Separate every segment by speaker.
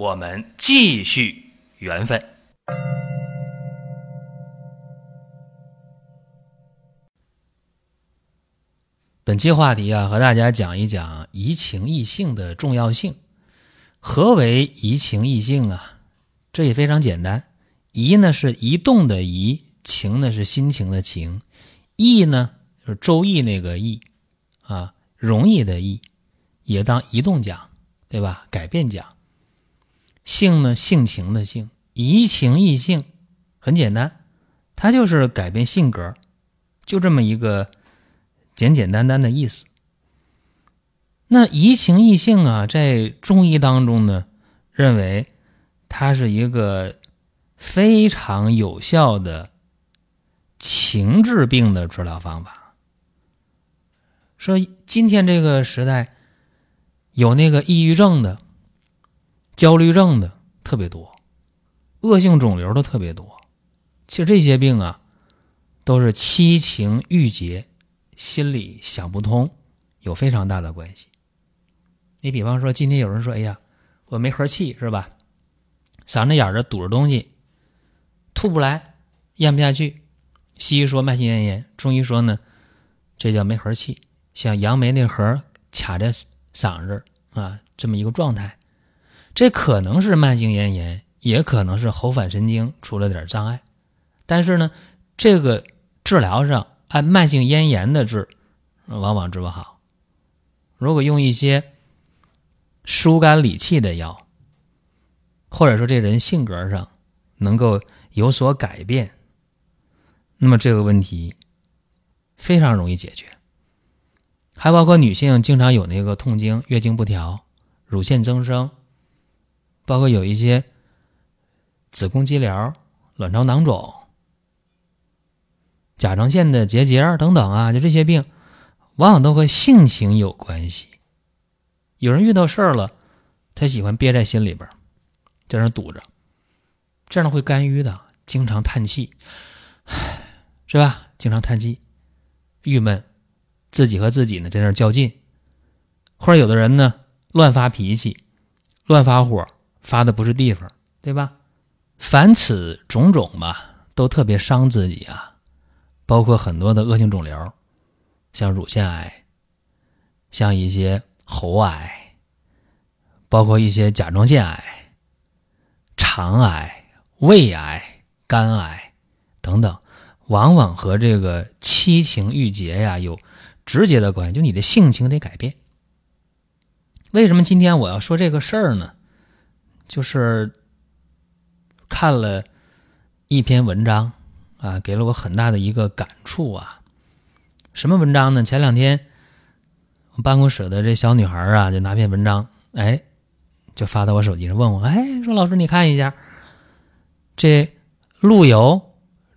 Speaker 1: 我们继续缘分。本期话题啊，和大家讲一讲移情易性的重要性。何为移情易性啊？这也非常简单。移呢是移动的移，情呢是心情的情，易呢就是《周易》那个易啊，容易的易，也当移动讲，对吧？改变讲。性呢，性情的性，移情易性，很简单，它就是改变性格，就这么一个。简简单单的意思。那移情易性啊，在中医当中呢，认为它是一个非常有效的情治病的治疗方法。说今天这个时代，有那个抑郁症的、焦虑症的特别多，恶性肿瘤的特别多。其实这些病啊，都是七情郁结。心里想不通，有非常大的关系。你比方说，今天有人说：“哎呀，我没和气，是吧？嗓子眼儿这堵着东西，吐不来，咽不下去。”西医说慢性咽炎，中医说呢，这叫没和气，像杨梅那核卡在嗓子啊，这么一个状态。这可能是慢性咽炎，也可能是喉返神经出了点障碍。但是呢，这个治疗上。按慢性咽炎的治，往往治不好。如果用一些疏肝理气的药，或者说这人性格上能够有所改变，那么这个问题非常容易解决。还包括女性经常有那个痛经、月经不调、乳腺增生，包括有一些子宫肌瘤、卵巢囊肿。甲状腺的结节等等啊，就这些病，往往都和性情有关系。有人遇到事儿了，他喜欢憋在心里边，在那堵着，这样会肝郁的，经常叹气，唉 是吧？经常叹气，郁闷，自己和自己呢在那较劲，或者有的人呢乱发脾气，乱发火，发的不是地方，对吧？凡此种种吧，都特别伤自己啊。包括很多的恶性肿瘤，像乳腺癌，像一些喉癌，包括一些甲状腺癌、肠癌、胃癌、肝癌等等，往往和这个七情郁结呀有直接的关系。就你的性情得改变。为什么今天我要说这个事儿呢？就是看了一篇文章。啊，给了我很大的一个感触啊！什么文章呢？前两天我办公室的这小女孩啊，就拿篇文章，哎，就发到我手机上，问我，哎，说老师你看一下，这陆游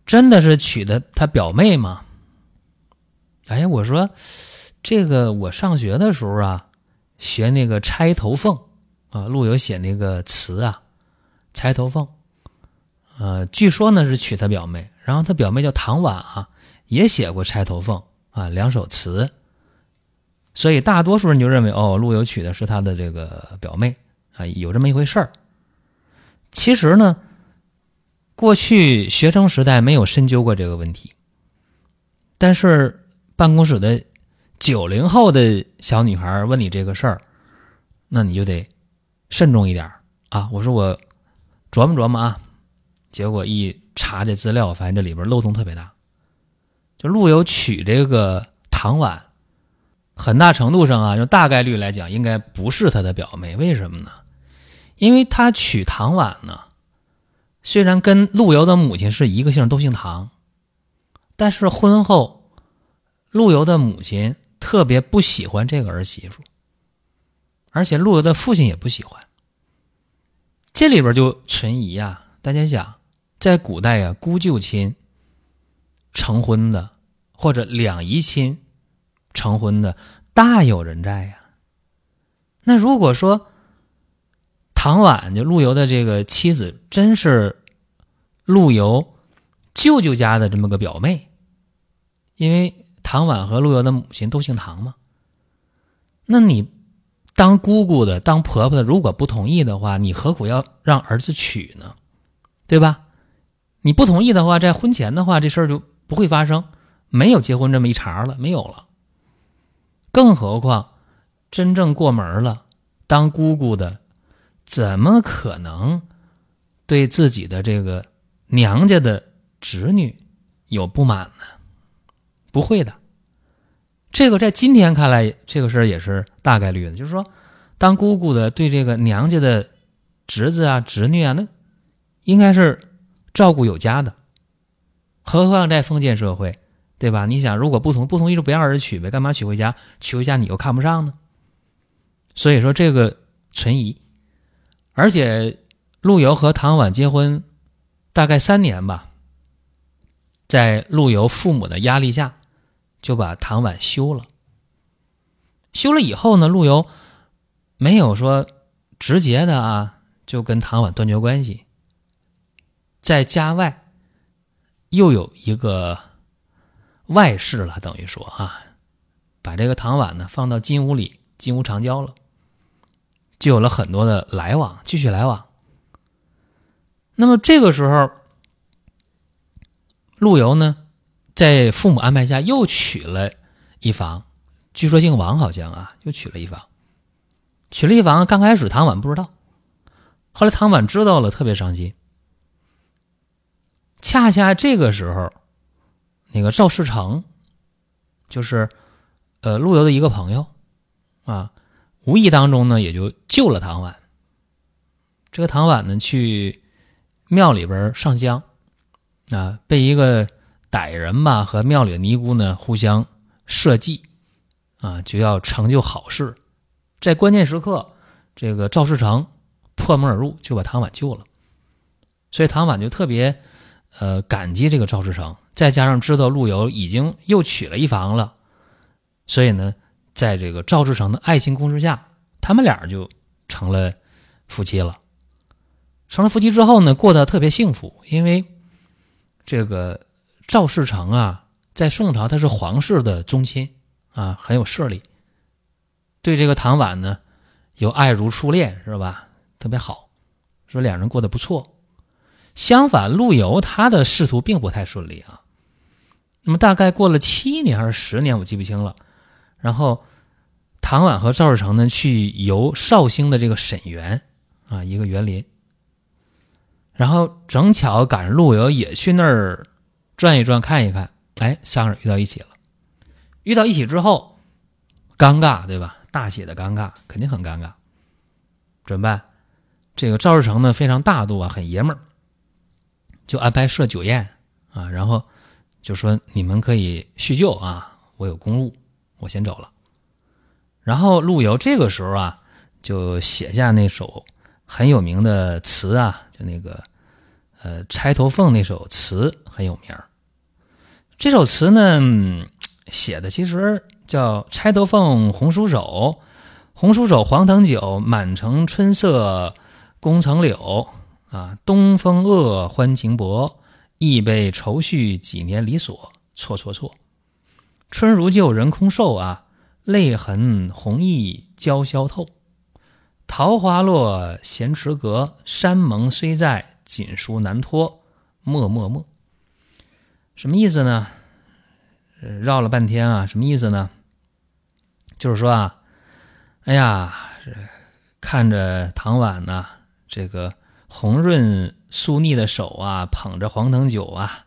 Speaker 1: 真的是娶的他表妹吗？哎，我说这个我上学的时候啊，学那个《钗头凤》啊，陆游写那个词啊，《钗头凤》，呃，据说呢是娶他表妹。然后他表妹叫唐婉啊，也写过《钗头凤》啊两首词，所以大多数人就认为哦，陆游娶的是他的这个表妹啊，有这么一回事儿。其实呢，过去学生时代没有深究过这个问题，但是办公室的九零后的小女孩问你这个事儿，那你就得慎重一点啊。我说我琢磨琢磨啊，结果一。查这资料，发现这里边漏洞特别大。就陆游娶这个唐婉，很大程度上啊，就大概率来讲，应该不是他的表妹。为什么呢？因为他娶唐婉呢，虽然跟陆游的母亲是一个姓，都姓唐，但是婚后，陆游的母亲特别不喜欢这个儿媳妇，而且陆游的父亲也不喜欢。这里边就存疑呀。大家想，在古代呀，姑舅亲成婚的，或者两姨亲成婚的，大有人在呀。那如果说唐婉就陆游的这个妻子，真是陆游舅舅家的这么个表妹，因为唐婉和陆游的母亲都姓唐嘛，那你当姑姑的、当婆婆的，如果不同意的话，你何苦要让儿子娶呢？对吧？你不同意的话，在婚前的话，这事儿就不会发生，没有结婚这么一茬了，没有了。更何况。真正过门了，当姑姑的，怎么可能对自己的这个娘家的侄女有不满呢？不会的。这个在今天看来，这个事儿也是大概率的。就是说，当姑姑的对这个娘家的侄子啊、侄女啊，那应该是照顾有加的。何况在封建社会，对吧？你想，如果不同不同意，就不让儿子娶呗，干嘛娶回家？娶回家你又看不上呢？所以说这个存疑，而且陆游和唐婉结婚大概三年吧，在陆游父母的压力下，就把唐婉休了。休了以后呢，陆游没有说直接的啊，就跟唐婉断绝关系，在家外又有一个外室了，等于说啊，把这个唐婉呢放到金屋里，金屋长交了。就有了很多的来往，继续来往。那么这个时候，陆游呢，在父母安排下又娶了一房，据说姓王，好像啊，又娶了一房。娶了一房，刚开始唐婉不知道，后来唐婉知道了，特别伤心。恰恰这个时候，那个赵世成，就是呃陆游的一个朋友啊。无意当中呢，也就救了唐婉。这个唐婉呢，去庙里边上香，啊，被一个歹人吧和庙里的尼姑呢互相设计，啊，就要成就好事。在关键时刻，这个赵世成破门而入，就把唐婉救了。所以唐婉就特别呃感激这个赵世成，再加上知道陆游已经又娶了一房了，所以呢。在这个赵志成的爱情攻势下，他们俩就成了夫妻了。成了夫妻之后呢，过得特别幸福，因为这个赵世成啊，在宋朝他是皇室的宗亲啊，很有势力。对这个唐婉呢，有爱如初恋，是吧？特别好，说两人过得不错。相反，陆游他的仕途并不太顺利啊。那么大概过了七年还是十年，我记不清了。然后，唐婉和赵世成呢去游绍兴的这个沈园啊，一个园林。然后正巧赶上陆游也去那儿转一转、看一看，哎，三个人遇到一起了。遇到一起之后，尴尬对吧？大写的尴尬，肯定很尴尬。怎么办？这个赵世成呢非常大度啊，很爷们儿，就安排设酒宴啊，然后就说你们可以叙旧啊，我有公务。我先走了，然后陆游这个时候啊，就写下那首很有名的词啊，就那个呃《钗头凤》那首词很有名这首词呢，写的其实叫《钗头凤·红酥手》，红酥手，黄藤酒，满城春色宫城柳啊，东风恶，欢情薄，一被愁绪几年离索，错错错。春如旧，人空瘦啊，泪痕红浥鲛绡透。桃花落，闲池阁，山盟虽在，锦书难托。默默默，什么意思呢？绕了半天啊，什么意思呢？就是说啊，哎呀，看着唐婉呐，这个红润酥腻的手啊，捧着黄藤酒啊，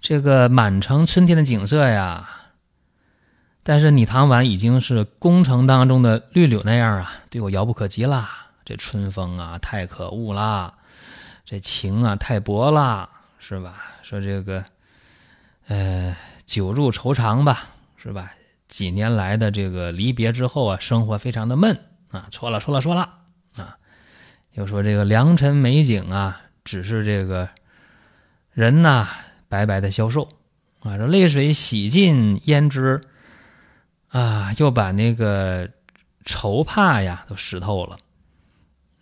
Speaker 1: 这个满城春天的景色呀。但是你唐婉已经是宫城当中的绿柳那样啊，对我遥不可及啦。这春风啊，太可恶啦！这情啊，太薄啦，是吧？说这个，呃，久入愁肠吧，是吧？几年来的这个离别之后啊，生活非常的闷啊。错了，错了，错了啊！又说这个良辰美景啊，只是这个人呐白白的消瘦啊，这泪水洗尽胭脂啊，又把那个愁怕呀都湿透了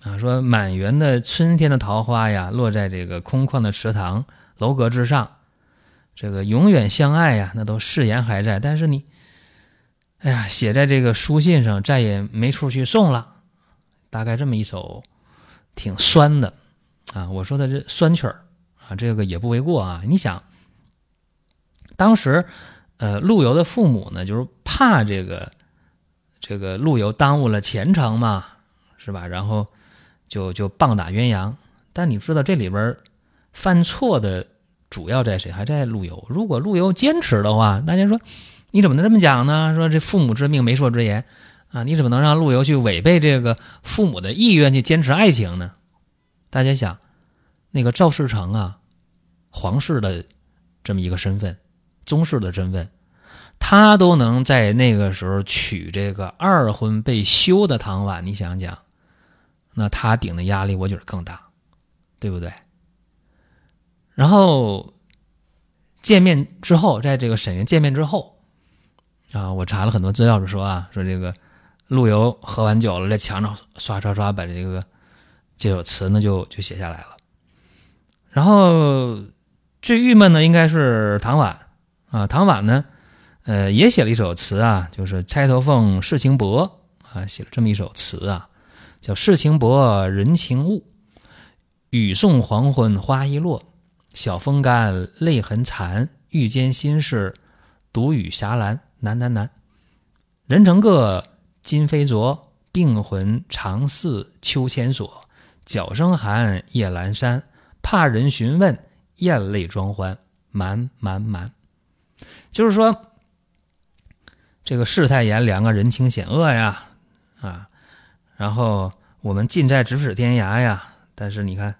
Speaker 1: 啊。说满园的春天的桃花呀，落在这个空旷的池塘楼阁之上，这个永远相爱呀，那都誓言还在，但是你，哎呀，写在这个书信上，再也没处去送了。大概这么一首。挺酸的，啊，我说的这酸曲儿啊，这个也不为过啊。你想，当时，呃，陆游的父母呢，就是怕这个这个陆游耽误了前程嘛，是吧？然后就就棒打鸳鸯。但你知道这里边犯错的主要在谁？还在陆游。如果陆游坚持的话，大家说你怎么能这么讲呢？说这父母之命，媒妁之言。啊，你怎么能让陆游去违背这个父母的意愿去坚持爱情呢？大家想，那个赵世成啊，皇室的这么一个身份，宗室的身份，他都能在那个时候娶这个二婚被休的唐婉，你想想，那他顶的压力，我觉得更大，对不对？然后见面之后，在这个沈园见面之后，啊，我查了很多资料，就说啊，说这个。陆游喝完酒了，在墙上刷刷刷把这个这首词呢就就写下来了。然后最郁闷的应该是唐婉啊，唐婉呢，呃，也写了一首词啊，就是《钗头凤·世情薄》啊，写了这么一首词啊，叫“世情薄人情物，雨送黄昏花易落，晓风干泪痕残，欲笺心事独语霞兰，难难难，人成各。”今非昨，病魂常似秋千索。角声寒，夜阑珊。怕人询问，咽泪装欢。瞒瞒瞒，就是说，这个世态炎凉啊，人情险恶呀，啊，然后我们近在咫尺天涯呀，但是你看，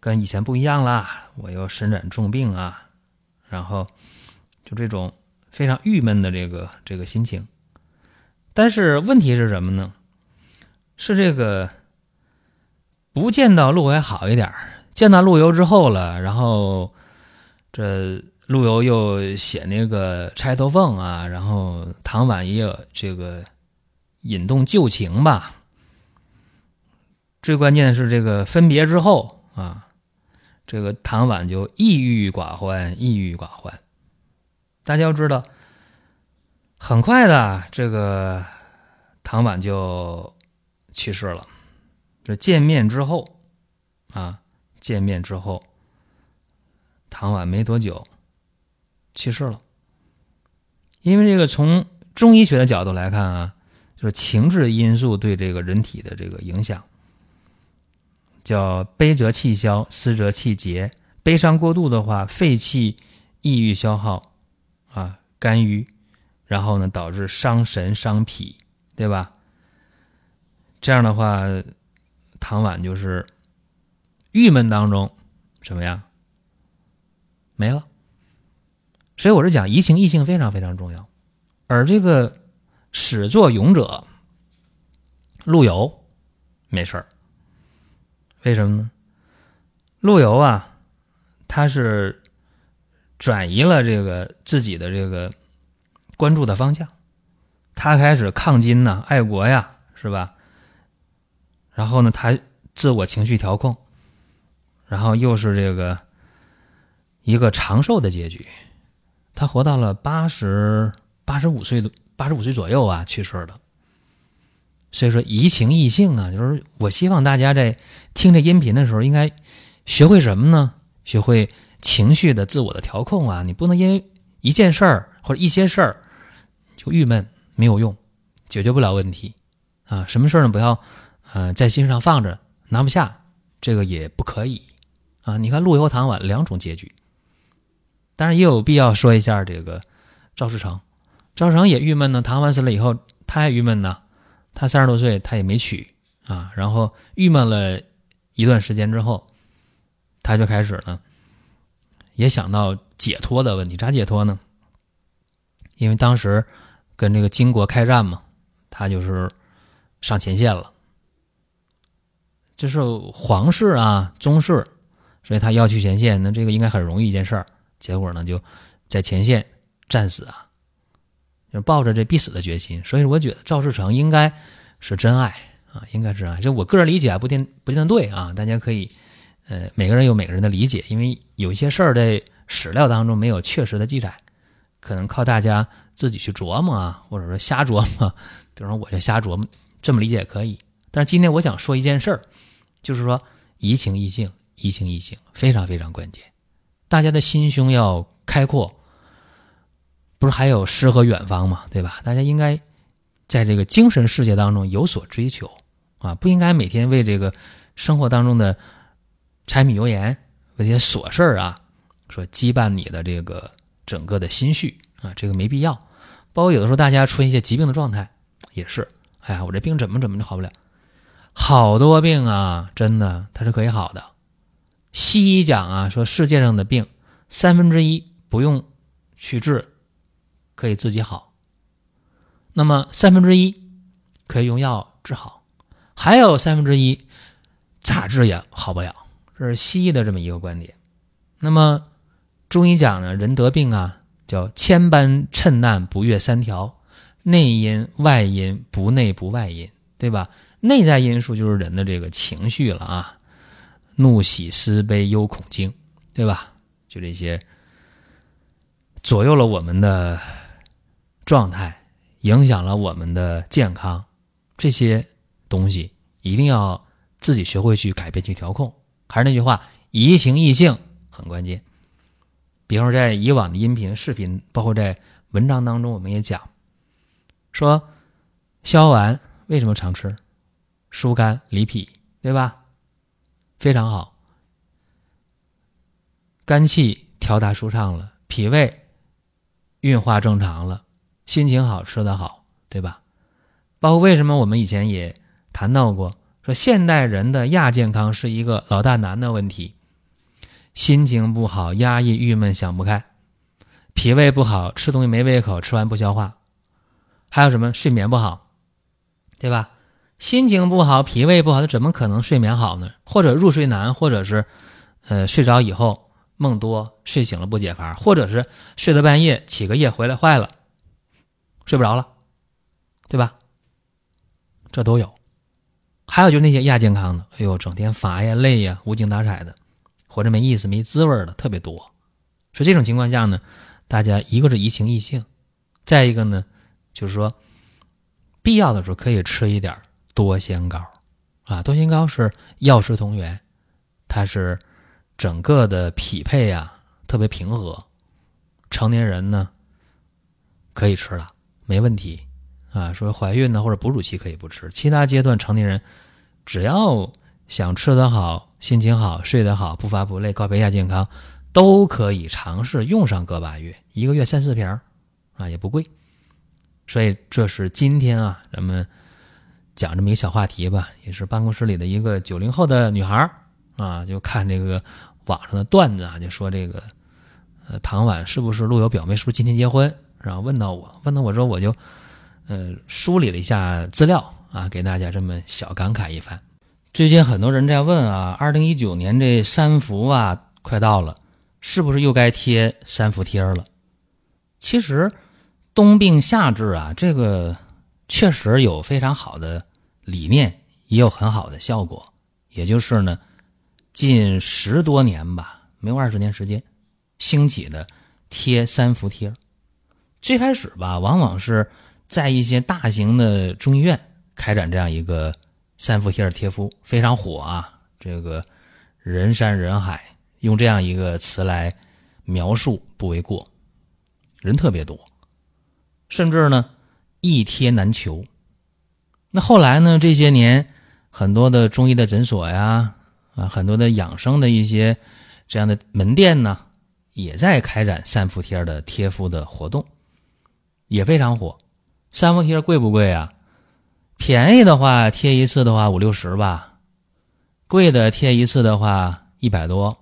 Speaker 1: 跟以前不一样啦，我又身染重病啊，然后就这种非常郁闷的这个这个心情。但是问题是什么呢？是这个不见到陆还好一点见到陆游之后了，然后这陆游又写那个《钗头凤》啊，然后唐婉也有这个引动旧情吧。最关键的是这个分别之后啊，这个唐婉就抑郁寡欢，抑郁寡欢。大家要知道。很快的，这个唐婉就去世了。这见面之后，啊，见面之后，唐婉没多久去世了。因为这个从中医学的角度来看啊，就是情志因素对这个人体的这个影响，叫悲则气消，思则气结。悲伤过度的话，肺气抑郁消耗，啊，肝郁。然后呢，导致伤神伤脾，对吧？这样的话，唐婉就是郁闷当中什么呀？没了。所以我是讲移情易性非常非常重要。而这个始作俑者陆游没事儿，为什么呢？陆游啊，他是转移了这个自己的这个。关注的方向，他开始抗金呐，爱国呀，是吧？然后呢，他自我情绪调控，然后又是这个一个长寿的结局。他活到了八十八十五岁的八十五岁左右啊，去世的。所以说，移情易性啊，就是我希望大家在听这音频的时候，应该学会什么呢？学会情绪的自我的调控啊！你不能因为一件事儿或者一些事儿。就郁闷没有用，解决不了问题，啊，什么事儿呢？不要，呃，在心上放着，拿不下，这个也不可以，啊，你看陆游、唐婉两种结局，当然也有必要说一下这个赵世成，赵世成也郁闷呢。唐婉死了以后，他也郁闷呢，他三十多岁，他也没娶啊，然后郁闷了一段时间之后，他就开始呢，也想到解脱的问题，咋解脱呢？因为当时。跟这个金国开战嘛，他就是上前线了。这是皇室啊，宗室，所以他要去前线，那这个应该很容易一件事儿。结果呢，就在前线战死啊，就抱着这必死的决心。所以我觉得赵世成应该是真爱啊，应该是真爱。就我个人理解不定不见得对啊，大家可以呃每个人有每个人的理解，因为有一些事儿在史料当中没有确实的记载，可能靠大家自己去琢磨啊，或者说瞎琢磨。比如说我就瞎琢磨，这么理解可以。但是今天我想说一件事儿，就是说移情易性，移情易性非常非常关键。大家的心胸要开阔，还有诗和远方嘛？对吧？大家应该在这个精神世界当中有所追求啊，不应该每天为这个生活当中的柴米油盐、为这些琐事儿啊，说羁绊你的这个整个的心绪啊，这个没必要。包括有的时候大家出现一些疾病的状态，也是，哎呀，我这病怎么怎么就好不了？好多病啊，真的它是可以好的。西医讲啊，说世界上的病三分之一不用去治，可以自己好。那么三分之一可以用药治好，还有三分之一咋治也好不了。这是西医的这么一个观点。那么中医讲呢，人得病啊，叫千般趁难不越三条，内因外因不内不外因，对吧？内在因素就是人的这个情绪了啊。怒喜思悲忧恐惊，对吧？就这些左右了我们的状态，影响了我们的健康，这些东西一定要自己学会去改变、去调控。还是那句话，移情易性很关键。比方说，在以往的音频、视频，包括在文章当中，我们也讲说，消完为什么常吃？疏肝理脾，对吧？非常好，肝气调达舒畅了，脾胃运化正常了，心情好，吃得好，对吧？包括为什么我们以前也谈到过，说现代人的亚健康是一个老大难的问题，心情不好，压抑、郁闷、想不开，脾胃不好，吃东西没胃口，吃完不消化，还有什么睡眠不好，对吧？心情不好，脾胃不好，他怎么可能睡眠好呢？或者入睡难，或者是，呃，睡着以后梦多，睡醒了不解乏，或者是睡到半夜起个夜回来坏了，睡不着了，对吧？这都有。还有就是那些亚健康的，哎呦，整天乏呀、累呀、无精打采的，活着没意思、没滋味的特别多。所以这种情况下呢，大家一个是移情易性，再一个呢，就是说必要的时候可以吃一点多仙膏，啊，多仙膏是药食同源，它是整个的匹配啊，特别平和。成年人呢可以吃了，没问题啊。说怀孕呢或者哺乳期可以不吃，其他阶段成年人只要想吃得好、心情好、睡得好、不乏不累、告别亚健康，都可以尝试用上个把月，一个月三四瓶啊，也不贵。所以这是今天啊，咱们。讲这么一个小话题吧，也是办公室里的一个九零后的女孩啊，就看这个网上的段子啊，就说这个呃唐婉是不是陆游表妹，是不是今天结婚？然后问到我，问到我之后，我就呃梳理了一下资料啊，给大家这么小感慨一番。最近很多人在问啊，二零一九年这三伏啊快到了，是不是又该贴三伏贴了？其实冬病夏治啊，这个确实有非常好的。理念也有很好的效果，也就是呢，近十多年吧，没有二十年时间，兴起的贴三伏贴。最开始吧，往往是在一些大型的中医院开展这样一个三伏贴贴敷，非常火啊。这个人山人海，用这样一个词来描述不为过，人特别多，甚至呢，一贴难求。那后来呢？这些年，很多的中医的诊所呀，啊，很多的养生的一些这样的门店呢，也在开展三伏贴的贴敷的活动，也非常火。三伏贴贵不贵啊？便宜的话贴一次的话五六十吧，贵的贴一次的话一百多。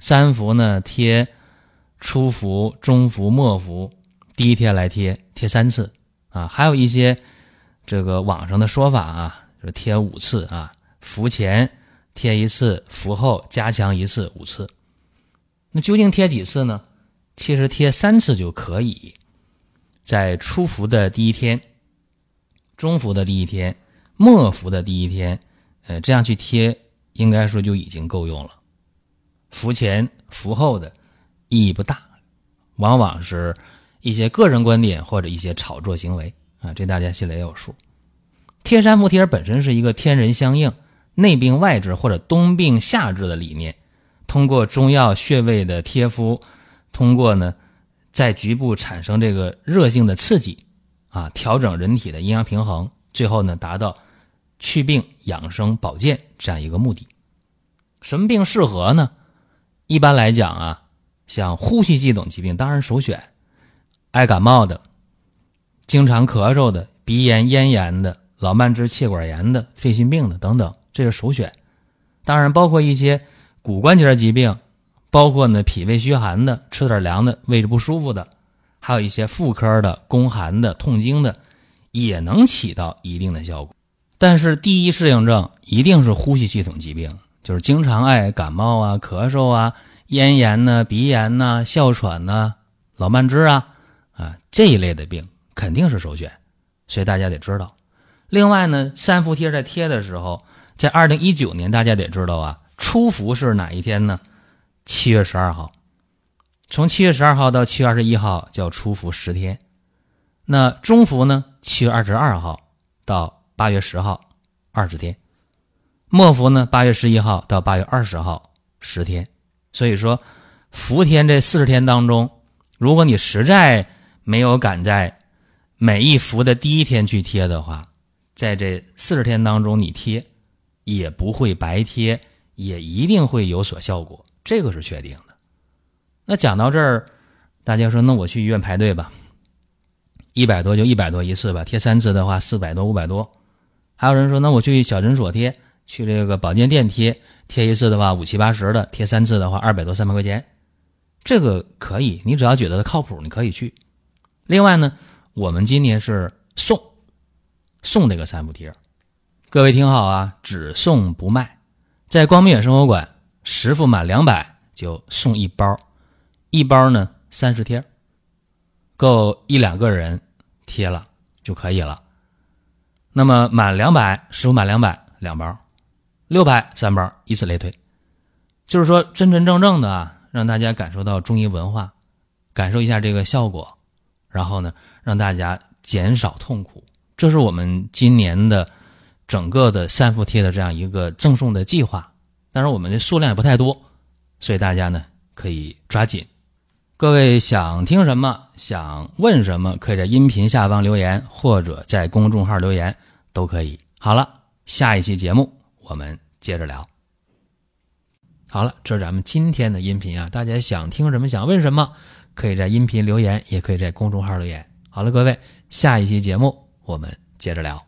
Speaker 1: 三伏呢，贴初伏、中伏、末伏，第一天来贴贴三次啊，还有一些。这个网上的说法啊，就贴五次啊，伏前贴一次，伏后加强一次，五次。那究竟贴几次呢？其实贴三次就可以，在初伏的第一天、中伏的第一天、末伏的第一天，呃，这样去贴，应该说就已经够用了。伏前、伏后的意义不大，往往是一些个人观点或者一些炒作行为啊，这大家心里也有数。贴三伏贴本身是一个天人相应、内病外治或者冬病夏治的理念。通过中药穴位的贴敷，通过呢，在局部产生这个热性的刺激，啊，调整人体的阴阳平衡，最后呢，达到祛病养生保健这样一个目的。什么病适合呢？一般来讲啊，像呼吸系统疾病当然首选，爱感冒的、经常咳嗽的、鼻炎、咽炎的、老慢支、气管炎的、肺心病的等等，这是首选。当然包括一些。骨关节疾病，包括呢脾胃虚寒的、吃点凉的、位置不舒服的，还有一些妇科的、宫寒的、痛经的，也能起到一定的效果。但是第一适应症一定是呼吸系统疾病，就是经常爱感冒啊、咳嗽啊、咽炎呢、鼻炎呐、哮喘呐、老慢支啊啊这一类的病肯定是首选，所以大家得知道。另外呢，三伏贴在贴的时候，在二零一九年大家得知道啊。初伏是哪一天呢？七月十二号，从七月十二号到七月二十一号叫初伏十天。那中伏呢？七月二十二号到八月十号二十天。末伏呢？八月十一号到八月二十号十天。所以说，伏天这四十天当中，如果你实在没有赶在每一伏的第一天去贴的话，在这四十天当中你贴也不会白贴。也一定会有所效果，这个是确定的。那讲到这儿，大家说，那我去医院排队吧，一百多就一百多一次吧，贴三次的话四百多五百多。还有人说，那我去小诊所贴，去这个保健店贴，贴一次的话五七八十的，贴三次的话二百多三百块钱，这个可以，你只要觉得靠谱，你可以去。另外呢，我们今年是送送这个三伏贴，各位听好啊，只送不卖。在光明远生活馆，十副满两百就送一包，一包呢三十贴，够一两个人贴了就可以了。那么满两百，十副满两百两包，六百三包，以此类推。就是说真真正正的啊，让大家感受到中医文化，感受一下这个效果，然后呢让大家减少痛苦。这是我们今年的。整个的三伏贴的这样一个赠送的计划，当然我们的数量也不太多，所以大家呢可以抓紧。各位想听什么，想问什么，可以在音频下方留言，或者在公众号留言都可以。好了，下一期节目我们接着聊。好了，这是咱们今天的音频啊，大家想听什么，想问什么，可以在音频留言，也可以在公众号留言。好了，各位，下一期节目我们接着聊。